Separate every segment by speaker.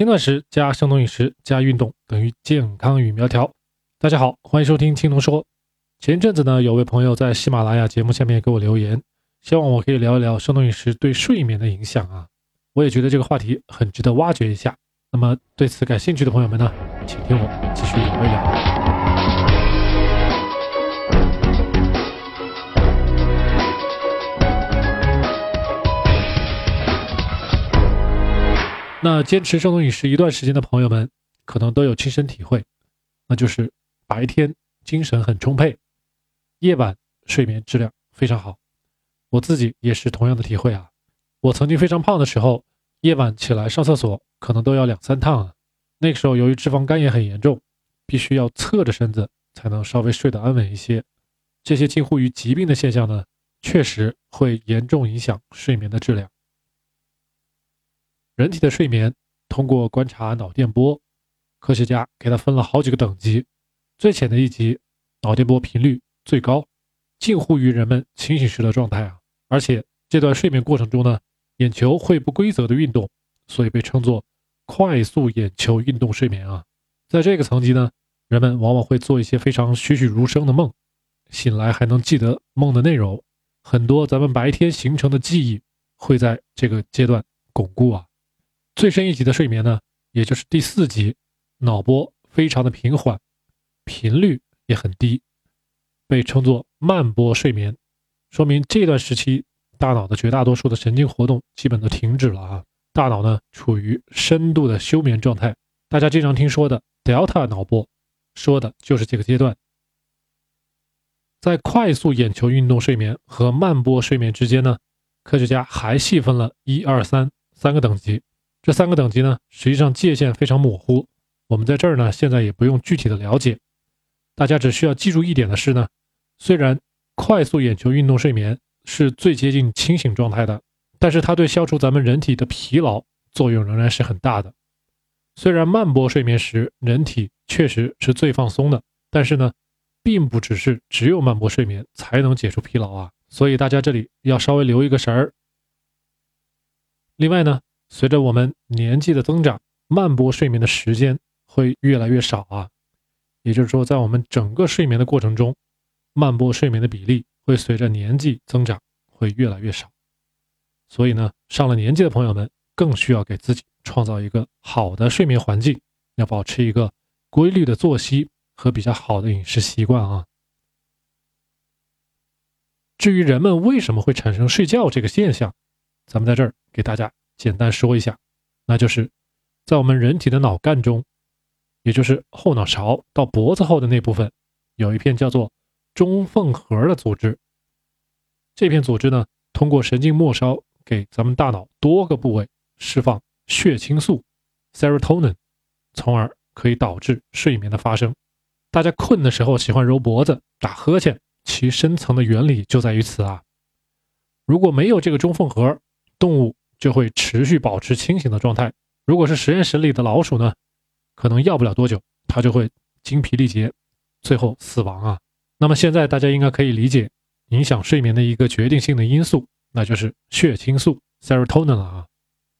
Speaker 1: 轻断食加生酮饮食加运动等于健康与苗条。大家好，欢迎收听青龙说。前阵子呢，有位朋友在喜马拉雅节目下面给我留言，希望我可以聊一聊生酮饮食对睡眠的影响啊。我也觉得这个话题很值得挖掘一下。那么对此感兴趣的朋友们呢，请听我继续聊一聊。那坚持生酮饮食一段时间的朋友们，可能都有亲身体会，那就是白天精神很充沛，夜晚睡眠质量非常好。我自己也是同样的体会啊。我曾经非常胖的时候，夜晚起来上厕所可能都要两三趟啊。那个时候由于脂肪肝也很严重，必须要侧着身子才能稍微睡得安稳一些。这些近乎于疾病的现象呢，确实会严重影响睡眠的质量。人体的睡眠通过观察脑电波，科学家给它分了好几个等级。最浅的一级，脑电波频率最高，近乎于人们清醒时的状态啊！而且这段睡眠过程中呢，眼球会不规则的运动，所以被称作快速眼球运动睡眠啊。在这个层级呢，人们往往会做一些非常栩栩如生的梦，醒来还能记得梦的内容。很多咱们白天形成的记忆会在这个阶段巩固啊。最深一级的睡眠呢，也就是第四级，脑波非常的平缓，频率也很低，被称作慢波睡眠，说明这段时期大脑的绝大多数的神经活动基本都停止了啊，大脑呢处于深度的休眠状态。大家经常听说的 delta 脑波，说的就是这个阶段。在快速眼球运动睡眠和慢波睡眠之间呢，科学家还细分了一二三三个等级。这三个等级呢，实际上界限非常模糊。我们在这儿呢，现在也不用具体的了解。大家只需要记住一点的是呢，虽然快速眼球运动睡眠是最接近清醒状态的，但是它对消除咱们人体的疲劳作用仍然是很大的。虽然慢波睡眠时人体确实是最放松的，但是呢，并不只是只有慢波睡眠才能解除疲劳啊。所以大家这里要稍微留一个神儿。另外呢。随着我们年纪的增长，慢波睡眠的时间会越来越少啊。也就是说，在我们整个睡眠的过程中，慢波睡眠的比例会随着年纪增长会越来越少。所以呢，上了年纪的朋友们更需要给自己创造一个好的睡眠环境，要保持一个规律的作息和比较好的饮食习惯啊。至于人们为什么会产生睡觉这个现象，咱们在这儿给大家。简单说一下，那就是在我们人体的脑干中，也就是后脑勺到脖子后的那部分，有一片叫做中缝核的组织。这片组织呢，通过神经末梢给咱们大脑多个部位释放血清素 （serotonin），从而可以导致睡眠的发生。大家困的时候喜欢揉脖子、打呵欠，其深层的原理就在于此啊。如果没有这个中缝核，动物。就会持续保持清醒的状态。如果是实验室里的老鼠呢，可能要不了多久，它就会精疲力竭，最后死亡啊。那么现在大家应该可以理解，影响睡眠的一个决定性的因素，那就是血清素 （serotonin） 了啊。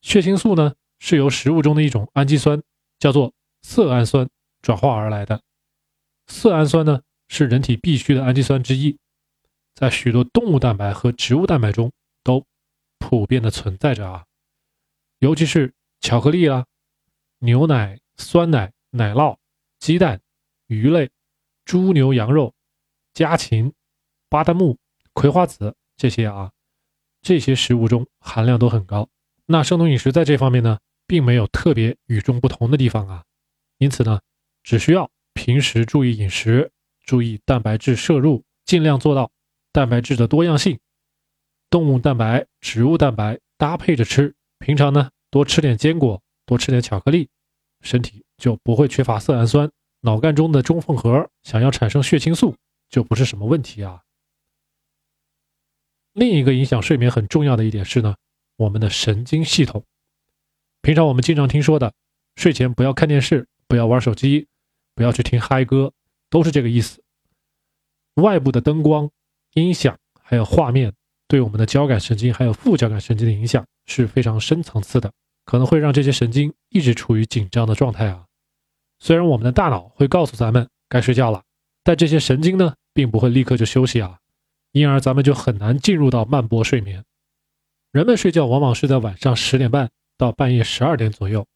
Speaker 1: 血清素呢，是由食物中的一种氨基酸，叫做色氨酸转化而来的。色氨酸呢，是人体必需的氨基酸之一，在许多动物蛋白和植物蛋白中都。普遍的存在着啊，尤其是巧克力啦、牛奶、酸奶、奶酪、鸡蛋、鱼类、猪牛羊肉、家禽、巴旦木、葵花籽这些啊，这些食物中含量都很高。那生酮饮食在这方面呢，并没有特别与众不同的地方啊。因此呢，只需要平时注意饮食，注意蛋白质摄入，尽量做到蛋白质的多样性。动物蛋白、植物蛋白搭配着吃，平常呢多吃点坚果，多吃点巧克力，身体就不会缺乏色氨酸，脑干中的中缝核想要产生血清素就不是什么问题啊。另一个影响睡眠很重要的一点是呢，我们的神经系统。平常我们经常听说的，睡前不要看电视，不要玩手机，不要去听嗨歌，都是这个意思。外部的灯光、音响还有画面。对我们的交感神经还有副交感神经的影响是非常深层次的，可能会让这些神经一直处于紧张的状态啊。虽然我们的大脑会告诉咱们该睡觉了，但这些神经呢，并不会立刻就休息啊，因而咱们就很难进入到慢波睡眠。人们睡觉往往是在晚上十点半到半夜十二点左右，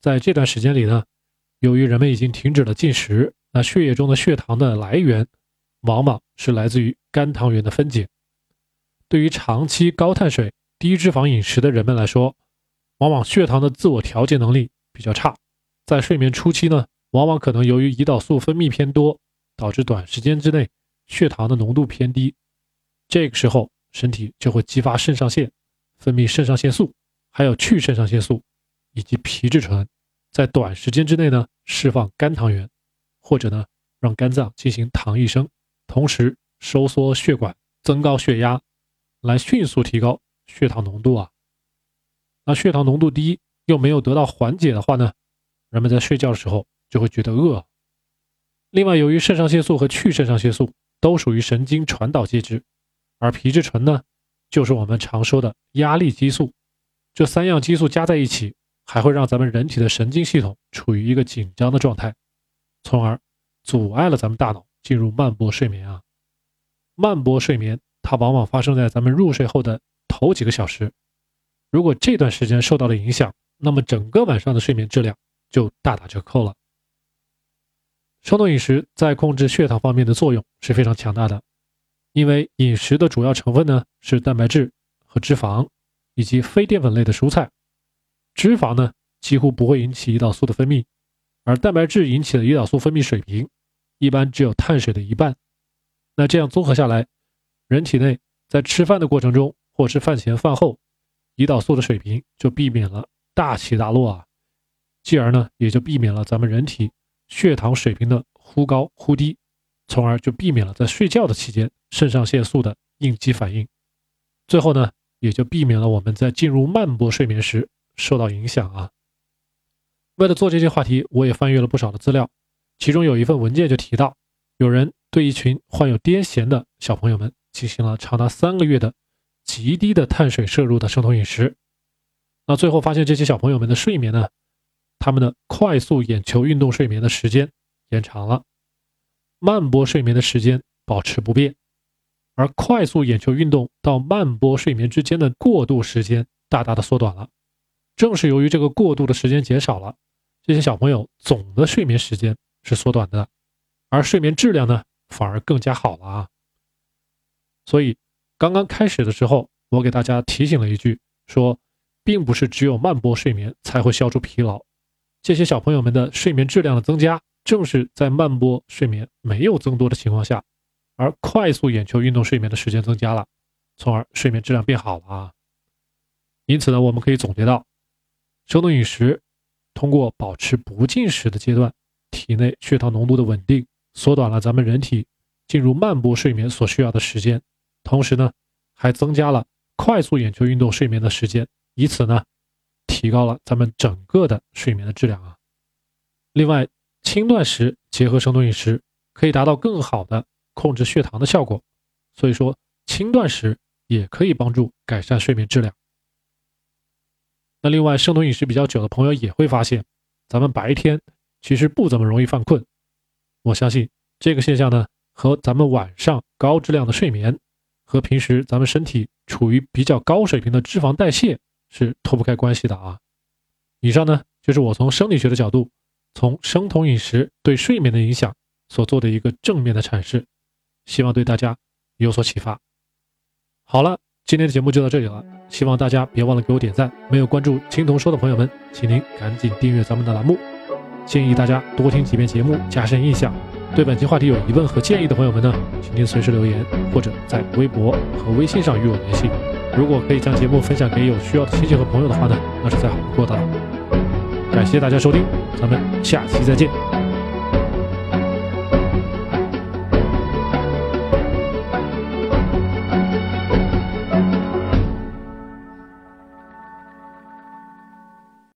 Speaker 1: 在这段时间里呢，由于人们已经停止了进食，那血液中的血糖的来源往往是来自于肝糖原的分解。对于长期高碳水、低脂肪饮食的人们来说，往往血糖的自我调节能力比较差，在睡眠初期呢，往往可能由于胰岛素分泌偏多，导致短时间之内血糖的浓度偏低。这个时候，身体就会激发肾上腺，分泌肾上腺素，还有去肾上腺素以及皮质醇，在短时间之内呢，释放肝糖原，或者呢，让肝脏进行糖异生，同时收缩血管，增高血压。来迅速提高血糖浓度啊，那血糖浓度低又没有得到缓解的话呢，人们在睡觉的时候就会觉得饿。另外，由于肾上腺素和去肾上腺素都属于神经传导介质，而皮质醇呢，就是我们常说的压力激素，这三样激素加在一起，还会让咱们人体的神经系统处于一个紧张的状态，从而阻碍了咱们大脑进入慢波睡眠啊。慢波睡眠。它往往发生在咱们入睡后的头几个小时，如果这段时间受到了影响，那么整个晚上的睡眠质量就大打折扣了。生酮饮食在控制血糖方面的作用是非常强大的，因为饮食的主要成分呢是蛋白质和脂肪，以及非淀粉类的蔬菜。脂肪呢几乎不会引起胰岛素的分泌，而蛋白质引起的胰岛素分泌水平一般只有碳水的一半。那这样综合下来。人体内在吃饭的过程中，或是饭前饭后，胰岛素的水平就避免了大起大落啊，继而呢也就避免了咱们人体血糖水平的忽高忽低，从而就避免了在睡觉的期间肾上腺素的应激反应，最后呢也就避免了我们在进入慢波睡眠时受到影响啊。为了做这些话题，我也翻阅了不少的资料，其中有一份文件就提到，有人对一群患有癫痫的小朋友们。进行了长达三个月的极低的碳水摄入的生酮饮食，那最后发现这些小朋友们的睡眠呢，他们的快速眼球运动睡眠的时间延长了，慢波睡眠的时间保持不变，而快速眼球运动到慢波睡眠之间的过渡时间大大的缩短了。正是由于这个过渡的时间减少了，这些小朋友总的睡眠时间是缩短的，而睡眠质量呢反而更加好了啊。所以，刚刚开始的时候，我给大家提醒了一句，说，并不是只有慢波睡眠才会消除疲劳。这些小朋友们的睡眠质量的增加，正是在慢波睡眠没有增多的情况下，而快速眼球运动睡眠的时间增加了，从而睡眠质量变好了啊。因此呢，我们可以总结到，生酮饮食通过保持不进食的阶段，体内血糖浓度的稳定，缩短了咱们人体进入慢波睡眠所需要的时间。同时呢，还增加了快速眼球运动睡眠的时间，以此呢，提高了咱们整个的睡眠的质量啊。另外，轻断食结合生酮饮食，可以达到更好的控制血糖的效果。所以说，轻断食也可以帮助改善睡眠质量。那另外，生酮饮食比较久的朋友也会发现，咱们白天其实不怎么容易犯困。我相信这个现象呢，和咱们晚上高质量的睡眠。和平时咱们身体处于比较高水平的脂肪代谢是脱不开关系的啊。以上呢就是我从生理学的角度，从生酮饮食对睡眠的影响所做的一个正面的阐释，希望对大家有所启发。好了，今天的节目就到这里了，希望大家别忘了给我点赞。没有关注青铜说的朋友们，请您赶紧订阅咱们的栏目。建议大家多听几遍节目，加深印象。对本期话题有疑问和建议的朋友们呢，请您随时留言，或者在微博和微信上与我联系。如果可以将节目分享给有需要的亲戚和朋友的话呢，那是再好不过的了。感谢大家收听，咱们下期再见。